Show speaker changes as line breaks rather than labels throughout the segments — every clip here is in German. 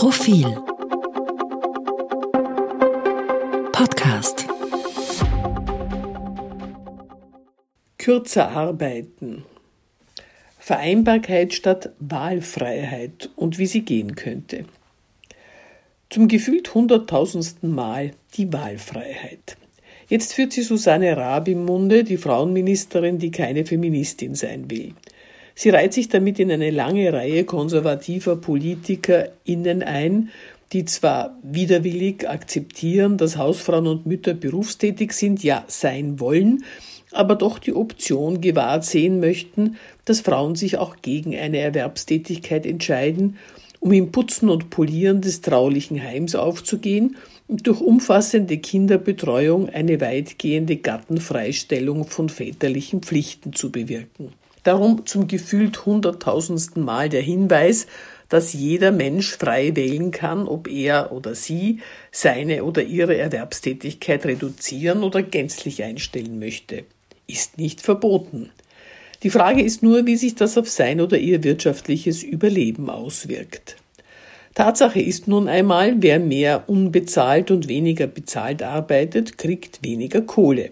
Profil Podcast
Kürzer arbeiten. Vereinbarkeit statt Wahlfreiheit und wie sie gehen könnte. Zum gefühlt hunderttausendsten Mal die Wahlfreiheit. Jetzt führt sie Susanne Raab im Munde, die Frauenministerin, die keine Feministin sein will. Sie reiht sich damit in eine lange Reihe konservativer PolitikerInnen ein, die zwar widerwillig akzeptieren, dass Hausfrauen und Mütter berufstätig sind, ja sein wollen, aber doch die Option gewahrt sehen möchten, dass Frauen sich auch gegen eine Erwerbstätigkeit entscheiden, um im Putzen und Polieren des traulichen Heims aufzugehen und durch umfassende Kinderbetreuung eine weitgehende Gattenfreistellung von väterlichen Pflichten zu bewirken. Darum zum gefühlt hunderttausendsten Mal der Hinweis, dass jeder Mensch frei wählen kann, ob er oder sie seine oder ihre Erwerbstätigkeit reduzieren oder gänzlich einstellen möchte. Ist nicht verboten. Die Frage ist nur, wie sich das auf sein oder ihr wirtschaftliches Überleben auswirkt. Tatsache ist nun einmal, wer mehr unbezahlt und weniger bezahlt arbeitet, kriegt weniger Kohle.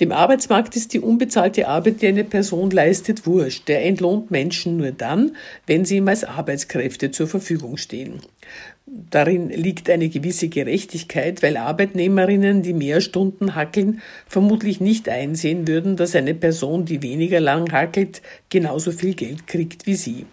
Dem Arbeitsmarkt ist die unbezahlte Arbeit, die eine Person leistet, wurscht. Der entlohnt Menschen nur dann, wenn sie ihm als Arbeitskräfte zur Verfügung stehen. Darin liegt eine gewisse Gerechtigkeit, weil Arbeitnehmerinnen, die mehr Stunden hackeln, vermutlich nicht einsehen würden, dass eine Person, die weniger lang hackelt, genauso viel Geld kriegt wie sie.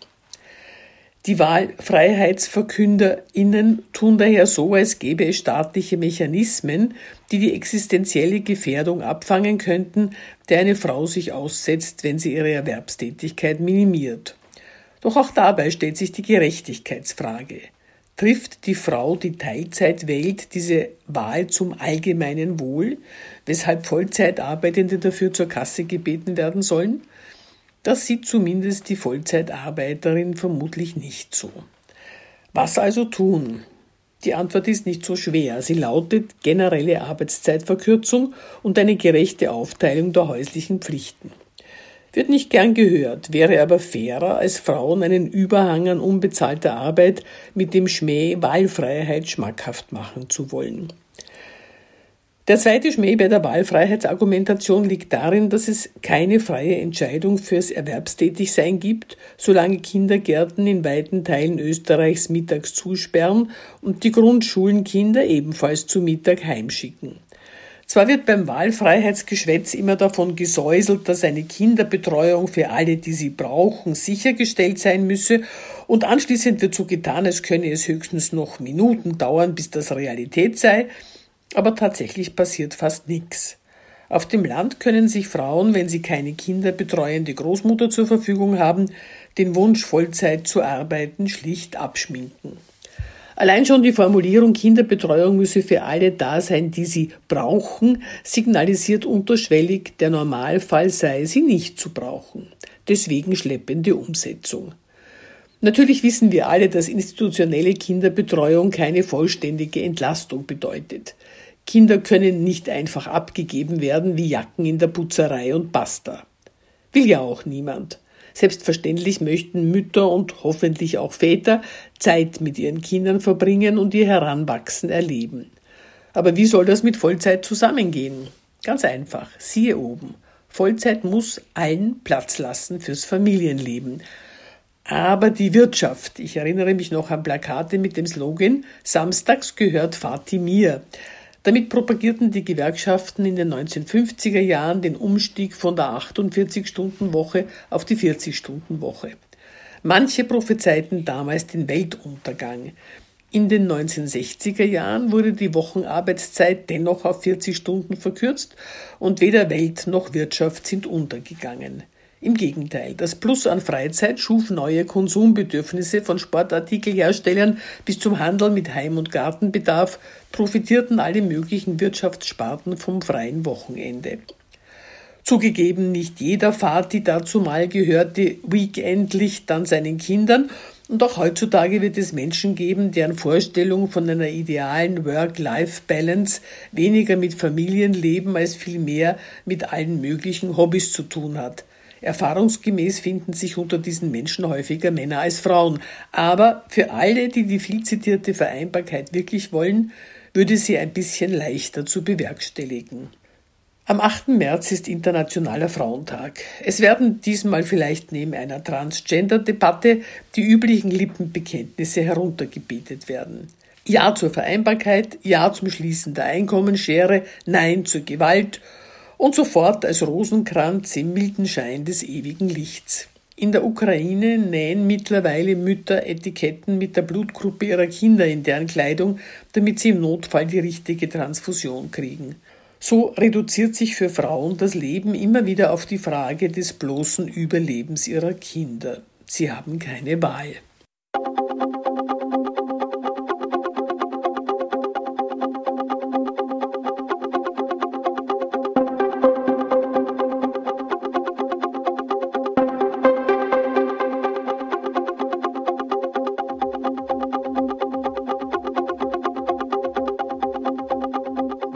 Die WahlfreiheitsverkünderInnen tun daher so, als gäbe es staatliche Mechanismen, die die existenzielle Gefährdung abfangen könnten, der eine Frau sich aussetzt, wenn sie ihre Erwerbstätigkeit minimiert. Doch auch dabei stellt sich die Gerechtigkeitsfrage. Trifft die Frau, die Teilzeit wählt, diese Wahl zum allgemeinen Wohl, weshalb Vollzeitarbeitende dafür zur Kasse gebeten werden sollen? Das sieht zumindest die Vollzeitarbeiterin vermutlich nicht so. Was also tun? Die Antwort ist nicht so schwer. Sie lautet generelle Arbeitszeitverkürzung und eine gerechte Aufteilung der häuslichen Pflichten. Wird nicht gern gehört, wäre aber fairer, als Frauen einen Überhang an unbezahlter Arbeit mit dem Schmäh Wahlfreiheit schmackhaft machen zu wollen. Der zweite Schmäh bei der Wahlfreiheitsargumentation liegt darin, dass es keine freie Entscheidung fürs Erwerbstätigsein gibt, solange Kindergärten in weiten Teilen Österreichs mittags zusperren und die Grundschulen Kinder ebenfalls zu Mittag heimschicken. Zwar wird beim Wahlfreiheitsgeschwätz immer davon gesäuselt, dass eine Kinderbetreuung für alle, die sie brauchen, sichergestellt sein müsse, und anschließend wird so getan, als könne es höchstens noch Minuten dauern, bis das Realität sei, aber tatsächlich passiert fast nichts. Auf dem Land können sich Frauen, wenn sie keine kinderbetreuende Großmutter zur Verfügung haben, den Wunsch, Vollzeit zu arbeiten, schlicht abschminken. Allein schon die Formulierung Kinderbetreuung müsse für alle da sein, die sie brauchen, signalisiert unterschwellig, der Normalfall sei, sie nicht zu brauchen. Deswegen schleppende Umsetzung. Natürlich wissen wir alle, dass institutionelle Kinderbetreuung keine vollständige Entlastung bedeutet. Kinder können nicht einfach abgegeben werden wie Jacken in der Putzerei und basta. Will ja auch niemand. Selbstverständlich möchten Mütter und hoffentlich auch Väter Zeit mit ihren Kindern verbringen und ihr Heranwachsen erleben. Aber wie soll das mit Vollzeit zusammengehen? Ganz einfach, siehe oben. Vollzeit muss allen Platz lassen fürs Familienleben. Aber die Wirtschaft, ich erinnere mich noch an Plakate mit dem Slogan Samstags gehört Vati mir. Damit propagierten die Gewerkschaften in den 1950er Jahren den Umstieg von der 48-Stunden-Woche auf die 40-Stunden-Woche. Manche prophezeiten damals den Weltuntergang. In den 1960er Jahren wurde die Wochenarbeitszeit dennoch auf 40 Stunden verkürzt und weder Welt noch Wirtschaft sind untergegangen. Im Gegenteil, das Plus an Freizeit schuf neue Konsumbedürfnisse von Sportartikelherstellern bis zum Handel mit Heim- und Gartenbedarf, profitierten alle möglichen Wirtschaftssparten vom freien Wochenende. Zugegeben, nicht jeder fahrt die dazu mal gehörte Weekendlicht an seinen Kindern und auch heutzutage wird es Menschen geben, deren Vorstellung von einer idealen Work-Life-Balance weniger mit Familienleben als vielmehr mit allen möglichen Hobbys zu tun hat – Erfahrungsgemäß finden sich unter diesen Menschen häufiger Männer als Frauen. Aber für alle, die die viel zitierte Vereinbarkeit wirklich wollen, würde sie ein bisschen leichter zu bewerkstelligen. Am 8. März ist Internationaler Frauentag. Es werden diesmal vielleicht neben einer Transgender-Debatte die üblichen Lippenbekenntnisse heruntergebetet werden. Ja zur Vereinbarkeit, Ja zum Schließen der Einkommensschere, Nein zur Gewalt und sofort als Rosenkranz im milden Schein des ewigen Lichts. In der Ukraine nähen mittlerweile Mütter Etiketten mit der Blutgruppe ihrer Kinder in deren Kleidung, damit sie im Notfall die richtige Transfusion kriegen. So reduziert sich für Frauen das Leben immer wieder auf die Frage des bloßen Überlebens ihrer Kinder. Sie haben keine Wahl.